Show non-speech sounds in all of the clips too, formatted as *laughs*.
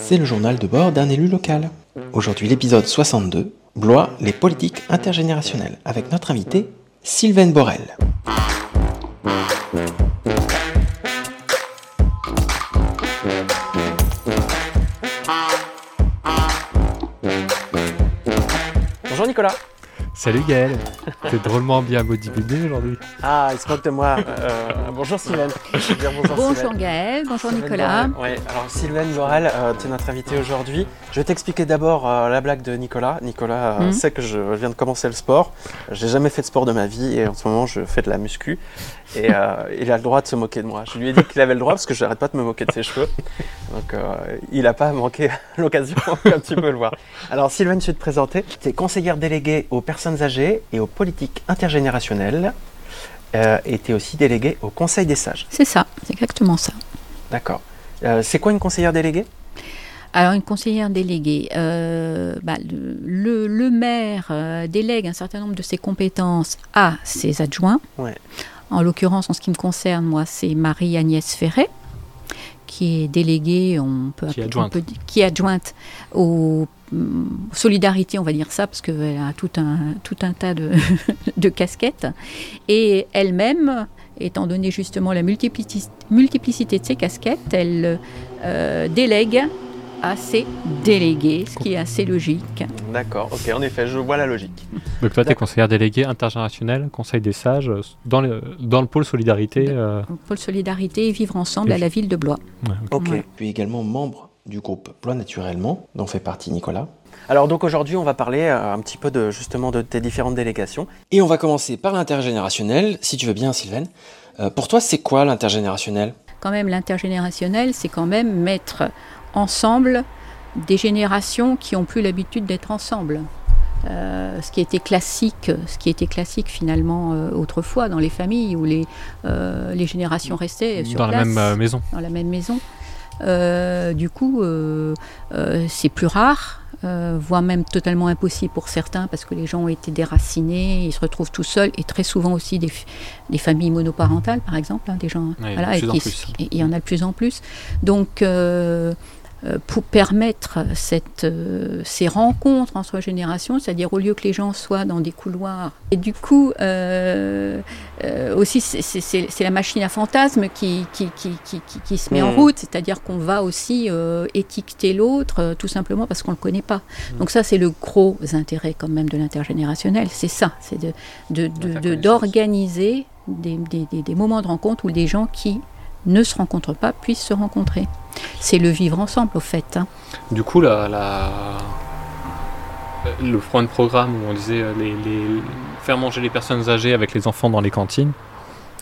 C'est le journal de bord d'un élu local. Aujourd'hui l'épisode 62, Blois, les politiques intergénérationnelles, avec notre invité, Sylvaine Borel. Bonjour Nicolas. Salut Gaël, t'es drôlement bien bodybuildé aujourd'hui. Ah, il se moque de moi. Euh, *laughs* bonjour Sylvaine. bonjour, bonjour Gaël, bonjour Nicolas. Ouais, alors Sylvaine Borel, euh, tu es notre invitée aujourd'hui. Je vais t'expliquer d'abord euh, la blague de Nicolas. Nicolas mhm. sait que je viens de commencer le sport. J'ai jamais fait de sport de ma vie et en ce moment je fais de la muscu. Et *laughs* il a le droit de se moquer de moi. Je lui ai dit qu'il avait le droit parce que je n'arrête pas de me moquer de ses cheveux. Donc il n'a pas manqué *laughs* l'occasion un petit peu le voir. Alors Sylvaine, je vais te présenter. Tu es conseillère déléguée aux personnes âgées et aux politiques intergénérationnelles. Euh, es aussi déléguée au Conseil des sages. C'est ça, c'est exactement ça. D'accord. Euh, c'est quoi une conseillère déléguée? Alors, une conseillère déléguée, euh, bah, le, le, maire délègue un certain nombre de ses compétences à ses adjoints. Ouais. En l'occurrence, en ce qui me concerne, moi, c'est Marie-Agnès Ferret, qui est déléguée, on peut, qui, adjointe. qui est adjointe au solidarité, on va dire ça, parce qu'elle a tout un, tout un tas de, *laughs* de casquettes. Et elle-même, étant donné justement la multiplicité, multiplicité de ses casquettes, elle euh, délègue à ses délégués, ce qui est assez logique. D'accord, ok, en effet, je vois la logique. Donc toi, tu es conseillère déléguée intergénérationnelle, Conseil des sages, dans le, dans le pôle solidarité. Euh... Pôle solidarité et vivre ensemble à la ville de Blois. ok, puis également membre du groupe Blois Naturellement, dont fait partie Nicolas. Alors donc aujourd'hui on va parler euh, un petit peu de justement de tes différentes délégations. Et on va commencer par l'intergénérationnel, si tu veux bien Sylvaine. Euh, pour toi c'est quoi l'intergénérationnel? Quand même l'intergénérationnel c'est quand même mettre ensemble des générations qui ont plus l'habitude d'être ensemble. Euh, ce qui était classique, ce qui était classique finalement autrefois dans les familles où les, les générations restaient sur dans la même maison. Dans la même maison. Euh, du coup, euh, euh, c'est plus rare. voire même totalement impossible pour certains parce que les gens ont été déracinés, ils se retrouvent tout seuls et très souvent aussi des, des familles monoparentales par exemple, hein, des gens, voilà, et, il y en a de plus en plus. Donc euh, pour permettre cette, euh, ces rencontres entre générations, c'est-à-dire au lieu que les gens soient dans des couloirs. Et du coup, euh, aussi, c'est la machine à fantasmes qui, qui, qui, qui se met en mmh. route, c'est-à-dire qu'on va aussi étiqueter l'autre tout simplement parce qu'on ne le connaît pas. Mmh. Donc ça, c'est le gros intérêt quand même de l'intergénérationnel, c'est ça, c'est d'organiser de, de, de, des, des moments de rencontre où des gens qui ne se rencontrent pas puissent se rencontrer. C'est le vivre ensemble au fait. Hein. Du coup, la, la... le front de programme où on disait euh, faire manger les personnes âgées avec les enfants dans les cantines,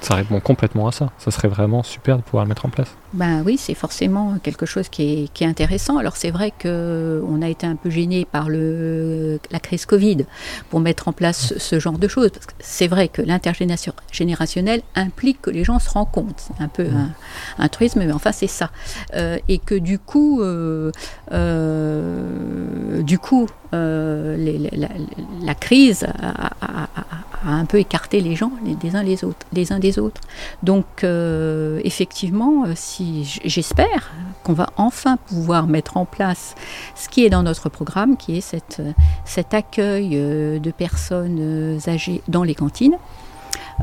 ça répond complètement à ça. Ça serait vraiment super de pouvoir le mettre en place. Ben oui, c'est forcément quelque chose qui est, intéressant. Alors c'est vrai qu'on a été un peu gêné par le, la crise Covid pour mettre en place ce genre de choses. C'est vrai que l'intergénérationnel implique que les gens se rencontrent. C'est un peu un, truisme, mais enfin c'est ça. Euh, et que du coup, euh, euh, du coup, la, crise a, un peu écarté les gens les, des uns les autres, les uns des autres. Donc effectivement, si j'espère qu'on va enfin pouvoir mettre en place ce qui est dans notre programme, qui est cette, cet accueil euh, de personnes euh, âgées dans les cantines.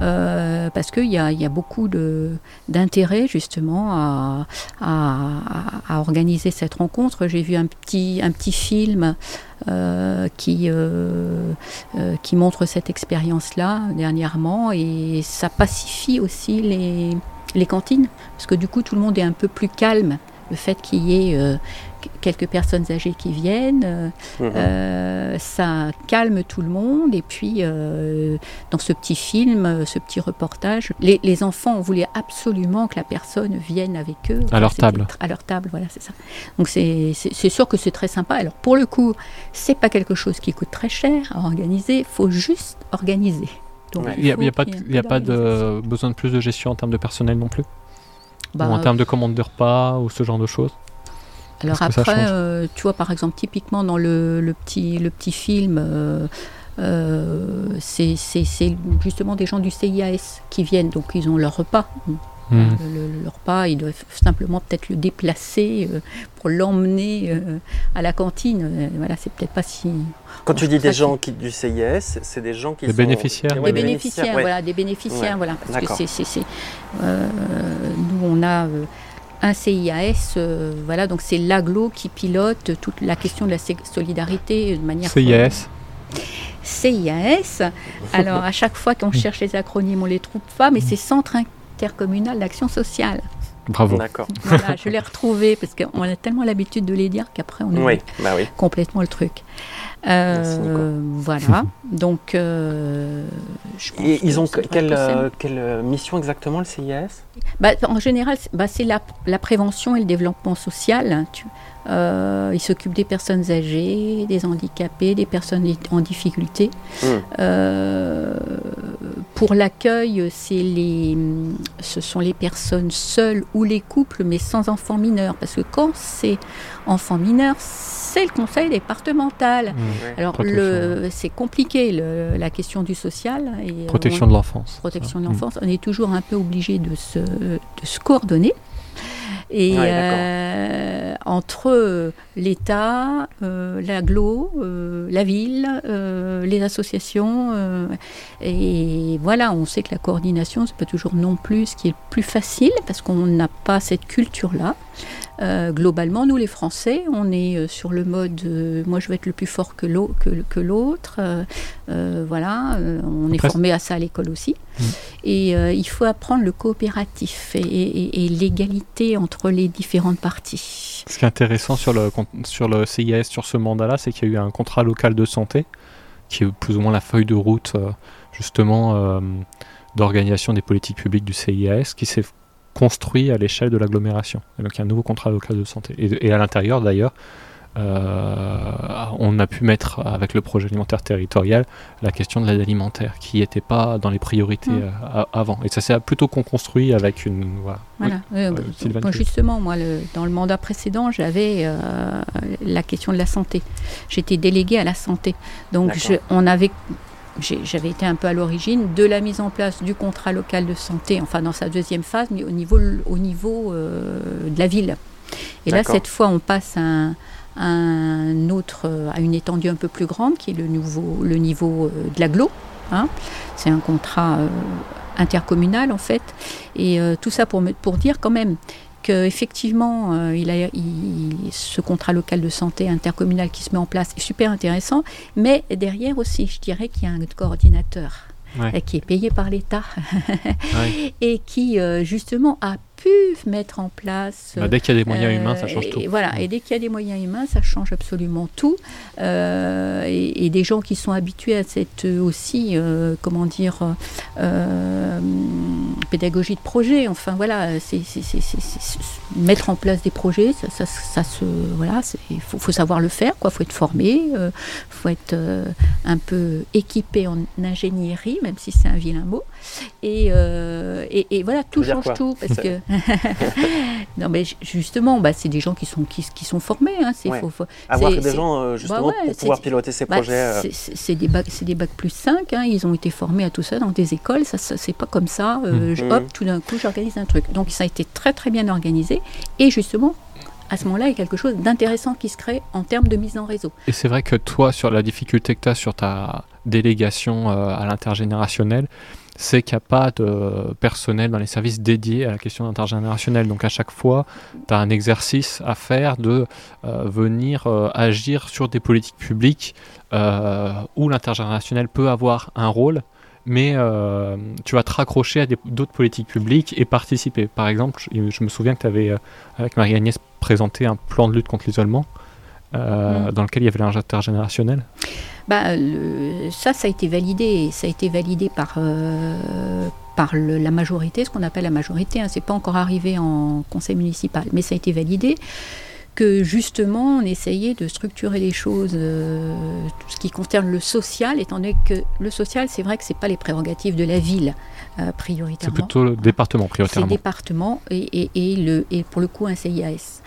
Euh, parce qu'il y, y a, beaucoup d'intérêt justement à, à, organiser cette rencontre. J'ai vu un petit, un petit film qui, qui montre cette expérience-là dernièrement et ça pacifie aussi les, les cantines, parce que du coup tout le monde est un peu plus calme. Le fait qu'il y ait euh, quelques personnes âgées qui viennent, euh, mhm. euh, ça calme tout le monde. Et puis, dans ce petit film, ce petit reportage, les, enfants voulaient absolument que la personne vienne avec eux. À leur table. À leur table, voilà, c'est ça. Donc, c'est sûr que c'est très sympa. Alors, pour le coup, c'est pas quelque chose qui coûte très cher à organiser, il faut juste organiser. Il n'y a, pas, de, a pas de besoin de plus de gestion en termes de personnel non plus bah, Ou en termes de commande de repas ou ce genre de choses Alors après, euh, tu vois, par exemple, typiquement dans le, petit, le petit film, euh, euh, c'est justement des gens du CIAS qui viennent, donc ils ont leur repas. Hmm. Le, repas, ils doivent simplement peut-être le déplacer euh, pour l'emmener euh, à la cantine. Euh, voilà, c'est peut-être pas si. Quand tu dis des gens qui, du CIS, c'est des gens qui des sont bénéficiaires. Des, bénéficiaires, voilà, des bénéficiaires, voilà, parce que c'est, nous on a un CIAS, voilà, donc c'est l'aglo qui pilote toute la question de la solidarité de manière. CIAS. CIAS. Alors à chaque fois qu'on cherche les acronymes, on les trouve pas, mais c'est Centre intercommunal d'action sociale. Bravo. D'accord. *laughs* Voilà, je l'ai retrouvé parce qu'on a tellement l'habitude de les dire qu'après on oublie bah oui. complètement le truc. Euh, voilà. Donc, euh, Et ils ont quelle, euh, quelle, mission exactement le CIS bah, En général, bah, c'est la, la, prévention et le développement social. Tu, euh, il s'occupe des personnes âgées, des handicapés, des personnes en difficulté. Hmm. Euh, pour l'accueil, les, ce sont les personnes seules ou les couples, mais sans enfants mineurs. Parce que quand c'est enfants mineurs, c'est le conseil départemental. Hmm. Alors, c'est compliqué la question du social. Et protection de l'enfance. Protection de l'enfance. On est toujours un peu obligé de se, de se coordonner. Et euh, entre l'État, euh, l'aglo, euh, la ville, les associations, et voilà, on sait que la coordination, c'est pas toujours non plus ce qui est le plus facile parce qu'on n'a pas cette culture-là. Euh, globalement, nous les Français, on est euh, sur le mode euh, moi je vais être le plus fort que l'autre. voilà, on est formé à ça à l'école aussi. Mm. Et il faut apprendre le coopératif et, l'égalité entre les différentes parties. Ce qui est intéressant sur le, sur le CIS, sur ce mandat-là, c'est qu'il y a eu un contrat local de santé, qui est plus ou moins la feuille de route justement d'organisation des politiques publiques du CIS, qui s'est construit à l'échelle de l'agglomération. donc il y a un nouveau contrat local de santé. Et, à l'intérieur d'ailleurs, euh, on a pu mettre avec le projet alimentaire territorial la question de l'aide alimentaire qui n'était pas dans les priorités mmh. euh, avant. Et ça s'est plutôt construit avec une. Voilà. Bah, justement, moi, le, dans le mandat précédent, j'avais euh, la question de la santé. J'étais déléguée à la santé. Donc on avait j'avais été un peu à l'origine de la mise en place du contrat local de santé, enfin dans sa deuxième phase, mais au niveau, au niveau euh, de la ville. Et là, cette fois, on passe à un, autre, à une étendue un peu plus grande, qui est le, nouveau, le niveau euh, de l'aglo. Hein. C'est un contrat euh, intercommunal, en fait. Et tout ça pour, pour dire quand même qu'effectivement, euh, il a, ce contrat local de santé intercommunal qui se met en place est super intéressant, mais derrière aussi, je dirais qu'il y a un coordinateur qui est payé par l'État *laughs* et qui euh, justement a pu mettre en place. Bah, dès qu'il y a des moyens humains, ça change euh, tout. Et voilà, et dès qu'il y a des moyens humains, ça change absolument tout. Euh, et, des gens qui sont habitués à cette aussi, comment dire, pédagogie de projet. Enfin voilà, c'est mettre en place des projets, ça, ça, se, voilà, il faut, faut, savoir le faire, quoi. Faut être formé, il faut être un peu équipé en ingénierie même si c'est un vilain mot. Et, euh, et, voilà, tout change tout. Parce que. *laughs* non, mais justement, bah, c'est des gens qui sont, qui, qui sont formés. Hein, c'est, faut, Avoir des gens, euh, justement, bah pour pouvoir piloter ces bah, projets. Euh. C'est, des bacs, c'est des bacs plus 5. Hein, ils ont été formés à tout ça dans des écoles. Ça, c'est pas comme ça. Mmh. Hop, mmh. tout d'un coup, j'organise un truc. Donc, ça a été très, très bien organisé. Et justement, à ce moment-là, il y a quelque chose d'intéressant qui se crée en termes de mise en réseau. Et c'est vrai que toi, sur la difficulté que tu as sur ta délégation euh, à l'intergénérationnel, c'est qu'il n'y a pas de personnel dans les services dédiés à la question intergénérationnelle. Donc à chaque fois, tu as un exercice à faire de euh, venir euh, agir sur des politiques publiques où l'intergénérationnel peut avoir un rôle, mais tu vas te raccrocher à d'autres politiques publiques et participer. Par exemple, je, me souviens que tu avais, avec Marie-Agnès, présenté un plan de lutte contre l'isolement. Mm. dans lequel il y avait l'intergénérationnel bah, ça, ça a été validé. Ça a été validé par, euh, par la majorité, ce qu'on appelle la majorité. Hein, c'est pas encore arrivé en conseil municipal, mais ça a été validé que justement on essayait de structurer les choses, euh, tout ce qui concerne le social, étant donné que le social, c'est vrai que c'est pas les prérogatives de la ville euh, C'est prioritairement. plutôt le département C'est prioritairement. département et, et, et le, et pour le coup un CIAS.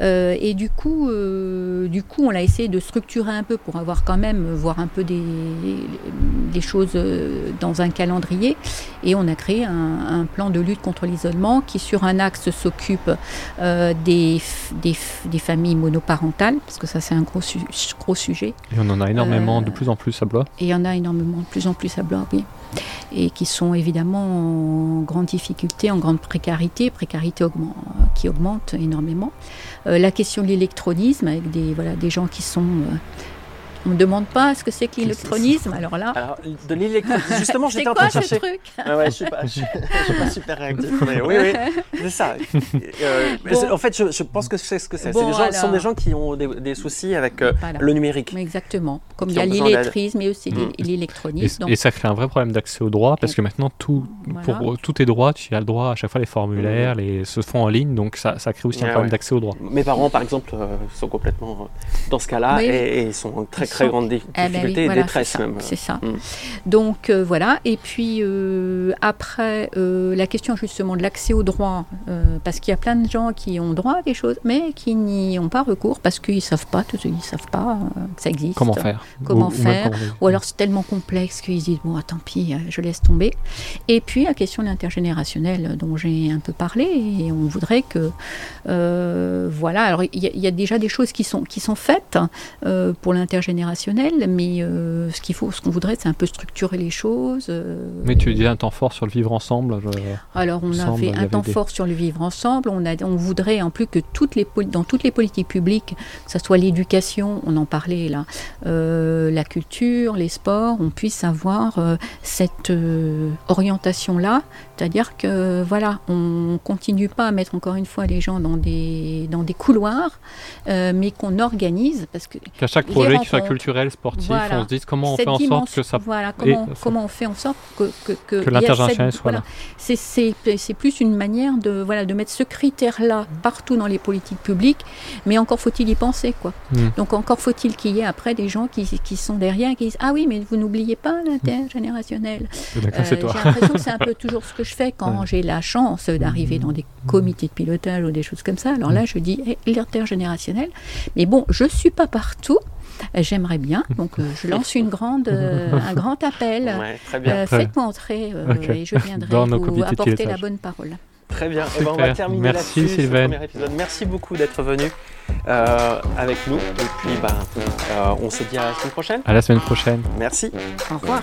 Euh, et du coup, euh, du coup, on a essayé de structurer un peu pour avoir quand même voir un peu des, des choses dans un calendrier. Et on a créé un, un plan de lutte contre l'isolement qui, sur un axe, s'occupe euh, des, familles monoparentales, parce que ça c'est un gros, su- gros sujet. Et on en a énormément Euh, de plus en plus à Blois. Et il y en a énormément, de plus en plus à Blois, oui. Et qui sont évidemment en grande difficulté, en grande précarité, précarité augment- qui augmente énormément. Euh, la question de l'électronisme, avec des, voilà, des gens qui sont... on ne demande pas ce que c'est que l'électronisme, alors là... Alors, de l'électronisme, justement, *laughs* C'est j'étais en train quoi de ce chercher. truc Ah ouais, je suis pas, je, suis- je suis pas super réactif. *laughs* mais oui, oui, c'est ça. Euh, Bon. c'est- En fait, je, je pense que c'est ce que c'est. Bon, C'est ce sont des gens qui ont des, des soucis avec euh, Voilà. le numérique. Exactement. Comme il y a l'illettrisme, mais aussi Mm. Et, l'électronisme. donc et ça crée un vrai problème d'accès aux droits parce que maintenant, tout, Voilà. pour tous tes droits, tu as le droit à chaque fois les formulaires, les, se font en ligne, donc ça, ça crée aussi un problème ouais. d'accès aux droits. Mes parents, par exemple, euh, sont complètement dans ce cas-là Oui. et, et ils sont très très sont- grande Eh ben oui, difficulté et voilà, détresse c'est ça, même. C'est ça. Mm. Donc euh, voilà. Et puis euh, après, euh, la question justement de l'accès au droit, euh, parce qu'il y a plein de gens qui ont droit à des choses, mais qui n'y ont pas recours parce qu'ils savent pas, tout- ils savent pas euh, que ça existe. Comment faire Comment Ou- faire Ou alors c'est tellement complexe qu'ils se disent bon, ah, tant pis, je laisse tomber. Et puis la question de l'intergénérationnel dont j'ai un peu parlé, et on voudrait que euh, voilà. Alors il y, y a déjà des choses qui sont qui sont faites euh, pour l'intergénérationnel, mais euh, ce qu'il faut, ce qu'on voudrait, c'est un peu structurer les choses. euh, Mais tu dis un temps fort sur le vivre ensemble. je- alors, on a fait un temps des- fort sur le vivre ensemble. On, a, on voudrait en plus que toutes les, poli- dans toutes les politiques publiques, que ce soit l'éducation, on en parlait là, euh, la culture, les sports, on puisse avoir cette euh, orientation-là. C'est-à-dire que, voilà, on continue pas à mettre encore une fois les gens dans des, dans des couloirs, mais qu'on organise, parce que Qu'à chaque projet, qu'il soit culturel, sportif, Voilà. on se dise comment on cette fait en sorte que ça voilà, comment, et- comment on fait en sorte que, que, que, soit là. c'est- plus une manière de, voilà, de mettre ce critère-là partout dans les politiques publiques, mais encore faut-il y penser. Quoi. Mm. Donc encore faut-il qu'il y ait après des gens qui, qui sont derrière et qui disent Ah oui, mais vous n'oubliez pas l'intergénérationnel. D'accord, Euh. J'ai l'impression que c'est un peu toujours ce que je fais quand *laughs* Ouais. j'ai la chance d'arriver dans des comités de pilotage ou des choses comme ça. Alors là, je dis eh, l'intergénérationnel. Mais bon, je suis pas partout. J'aimerais bien. Donc euh, je lance une grande, euh, un grand appel. *laughs* Ouais, très bien. Euh, Faites-moi entrer euh, Ok. et je viendrai Dans vous apporter la bonne parole. Très bien. Eh ben, on va Super. terminer Merci, Sylvain. premier épisode. Merci beaucoup d'être venu euh, avec nous. Et puis, ben, euh, on se dit à la semaine prochaine. À la semaine prochaine. Merci. Au revoir.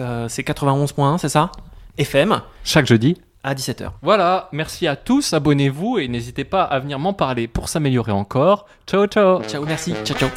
Euh, c'est 91.1, c'est ça? FM, chaque jeudi. à 17h. Voilà, merci à tous, abonnez-vous et n'hésitez pas à venir m'en parler pour s'améliorer encore. Ciao ciao Ciao, merci. Ciao, ciao.